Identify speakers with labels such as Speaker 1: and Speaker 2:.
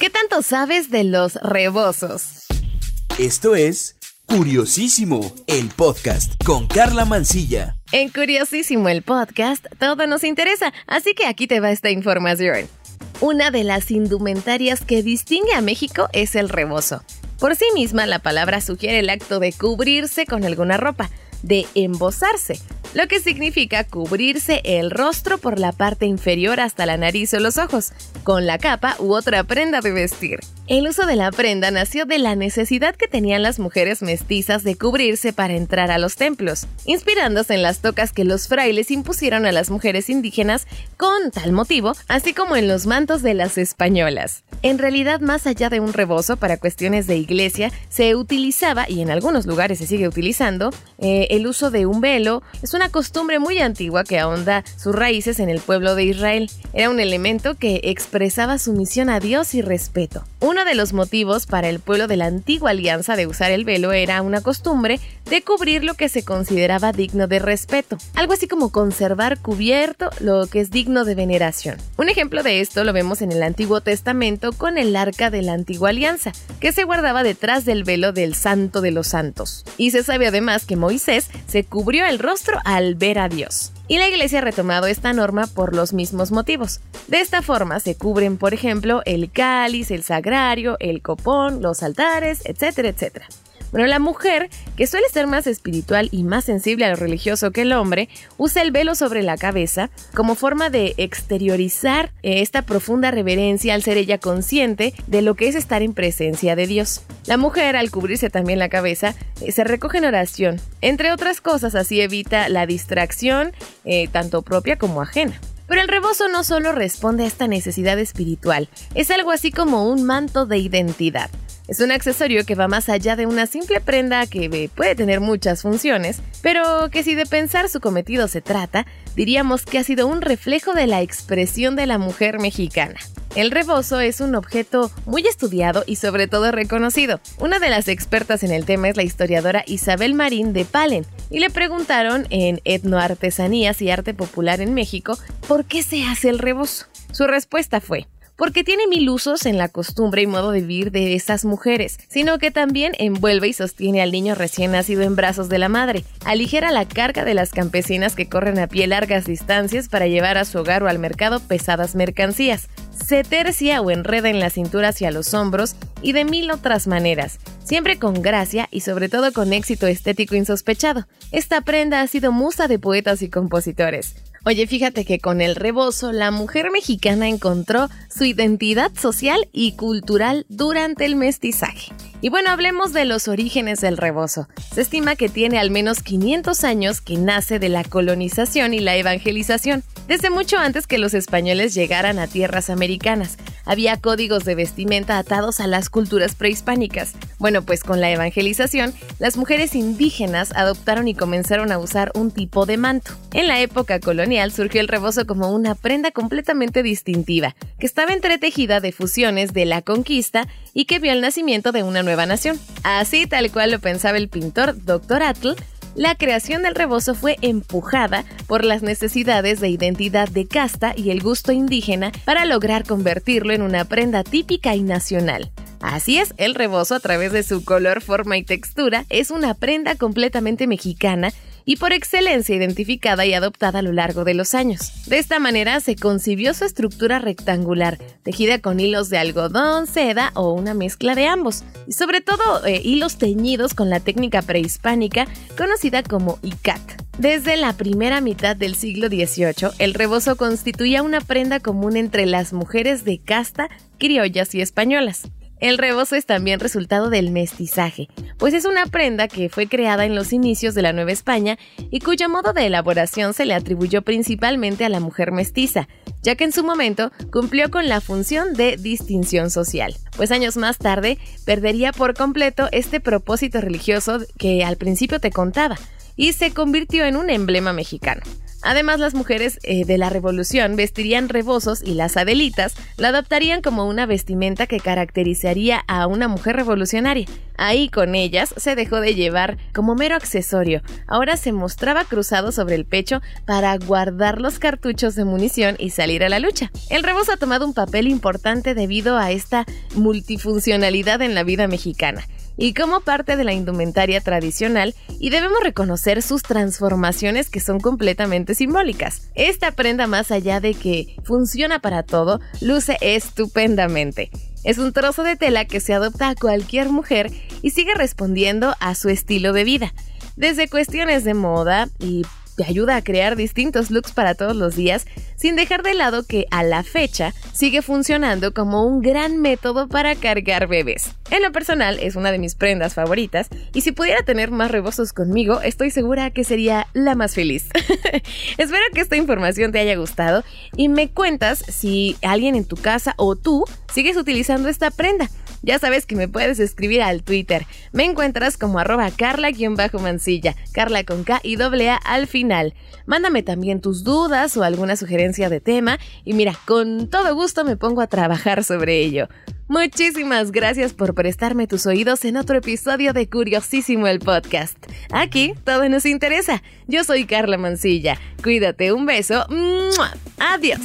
Speaker 1: ¿Qué tanto sabes de los rebosos?
Speaker 2: Esto es Curiosísimo, el podcast con Carla Mancilla.
Speaker 1: En Curiosísimo, el podcast, todo nos interesa, así que aquí te va esta información. Una de las indumentarias que distingue a México es el rebozo. Por sí misma, la palabra sugiere el acto de cubrirse con alguna ropa, de embosarse, lo que significa cubrirse el rostro por la parte inferior hasta la nariz o los ojos, con la capa u otra prenda de vestir. El uso de la prenda nació de la necesidad que tenían las mujeres mestizas de cubrirse para entrar a los templos, inspirándose en las tocas que los frailes impusieron a las mujeres indígenas con tal motivo, así como en los mantos de las españolas. En realidad, más allá de un rebozo para cuestiones de iglesia, se utilizaba, y en algunos lugares se sigue utilizando, eh, el uso de un velo. Es una costumbre muy antigua que ahonda sus raíces en el pueblo de Israel. Era un elemento que expresaba sumisión a Dios y respeto. Uno de los motivos para el pueblo de la antigua alianza de usar el velo era una costumbre de cubrir lo que se consideraba digno de respeto, algo así como conservar cubierto lo que es digno de veneración. Un ejemplo de esto lo vemos en el Antiguo Testamento con el arca de la antigua alianza, que se guardaba detrás del velo del Santo de los Santos. Y se sabe además que Moisés se cubrió el rostro al ver a Dios y la iglesia ha retomado esta norma por los mismos motivos. De esta forma se cubren, por ejemplo, el cáliz, el sagrario, el copón, los altares, etcétera, etcétera. Bueno, la mujer, que suele ser más espiritual y más sensible a lo religioso que el hombre, usa el velo sobre la cabeza como forma de exteriorizar eh, esta profunda reverencia al ser ella consciente de lo que es estar en presencia de Dios. La mujer, al cubrirse también la cabeza, eh, se recoge en oración. Entre otras cosas, así evita la distracción, eh, tanto propia como ajena. Pero el rebozo no solo responde a esta necesidad espiritual, es algo así como un manto de identidad. Es un accesorio que va más allá de una simple prenda que puede tener muchas funciones, pero que si de pensar su cometido se trata, diríamos que ha sido un reflejo de la expresión de la mujer mexicana. El rebozo es un objeto muy estudiado y sobre todo reconocido. Una de las expertas en el tema es la historiadora Isabel Marín de Palen, y le preguntaron en Etnoartesanías y Arte Popular en México por qué se hace el rebozo. Su respuesta fue, porque tiene mil usos en la costumbre y modo de vivir de esas mujeres, sino que también envuelve y sostiene al niño recién nacido en brazos de la madre, aligera la carga de las campesinas que corren a pie largas distancias para llevar a su hogar o al mercado pesadas mercancías, se tercia o enreda en la cintura hacia los hombros y de mil otras maneras, siempre con gracia y sobre todo con éxito estético insospechado. Esta prenda ha sido musa de poetas y compositores. Oye, fíjate que con el rebozo la mujer mexicana encontró su identidad social y cultural durante el mestizaje. Y bueno, hablemos de los orígenes del rebozo. Se estima que tiene al menos 500 años que nace de la colonización y la evangelización. Desde mucho antes que los españoles llegaran a tierras americanas, había códigos de vestimenta atados a las culturas prehispánicas. Bueno, pues con la evangelización, las mujeres indígenas adoptaron y comenzaron a usar un tipo de manto. En la época colonial surgió el rebozo como una prenda completamente distintiva, que estaba entretejida de fusiones de la conquista y que vio el nacimiento de una nueva nación. Así tal cual lo pensaba el pintor Dr. Atl, la creación del rebozo fue empujada por las necesidades de identidad de casta y el gusto indígena para lograr convertirlo en una prenda típica y nacional. Así es, el rebozo a través de su color, forma y textura es una prenda completamente mexicana y por excelencia identificada y adoptada a lo largo de los años. De esta manera se concibió su estructura rectangular, tejida con hilos de algodón, seda o una mezcla de ambos, y sobre todo eh, hilos teñidos con la técnica prehispánica conocida como icat. Desde la primera mitad del siglo XVIII, el rebozo constituía una prenda común entre las mujeres de casta, criollas y españolas. El rebozo es también resultado del mestizaje, pues es una prenda que fue creada en los inicios de la Nueva España y cuyo modo de elaboración se le atribuyó principalmente a la mujer mestiza, ya que en su momento cumplió con la función de distinción social, pues años más tarde perdería por completo este propósito religioso que al principio te contaba y se convirtió en un emblema mexicano. Además, las mujeres eh, de la revolución vestirían rebozos y las adelitas la adoptarían como una vestimenta que caracterizaría a una mujer revolucionaria. Ahí con ellas se dejó de llevar como mero accesorio. Ahora se mostraba cruzado sobre el pecho para guardar los cartuchos de munición y salir a la lucha. El rebozo ha tomado un papel importante debido a esta multifuncionalidad en la vida mexicana y como parte de la indumentaria tradicional y debemos reconocer sus transformaciones que son completamente simbólicas. Esta prenda más allá de que funciona para todo, luce estupendamente. Es un trozo de tela que se adopta a cualquier mujer y sigue respondiendo a su estilo de vida. Desde cuestiones de moda y te ayuda a crear distintos looks para todos los días, sin dejar de lado que a la fecha sigue funcionando como un gran método para cargar bebés. En lo personal es una de mis prendas favoritas y si pudiera tener más rebozos conmigo, estoy segura que sería la más feliz. Espero que esta información te haya gustado y me cuentas si alguien en tu casa o tú sigues utilizando esta prenda. Ya sabes que me puedes escribir al Twitter. Me encuentras como arroba carla-mancilla, carla con K y doble A al final. Mándame también tus dudas o alguna sugerencia de tema y mira, con todo gusto me pongo a trabajar sobre ello. Muchísimas gracias por prestarme tus oídos en otro episodio de Curiosísimo el Podcast. Aquí todo nos interesa. Yo soy Carla Mancilla. Cuídate, un beso. Adiós.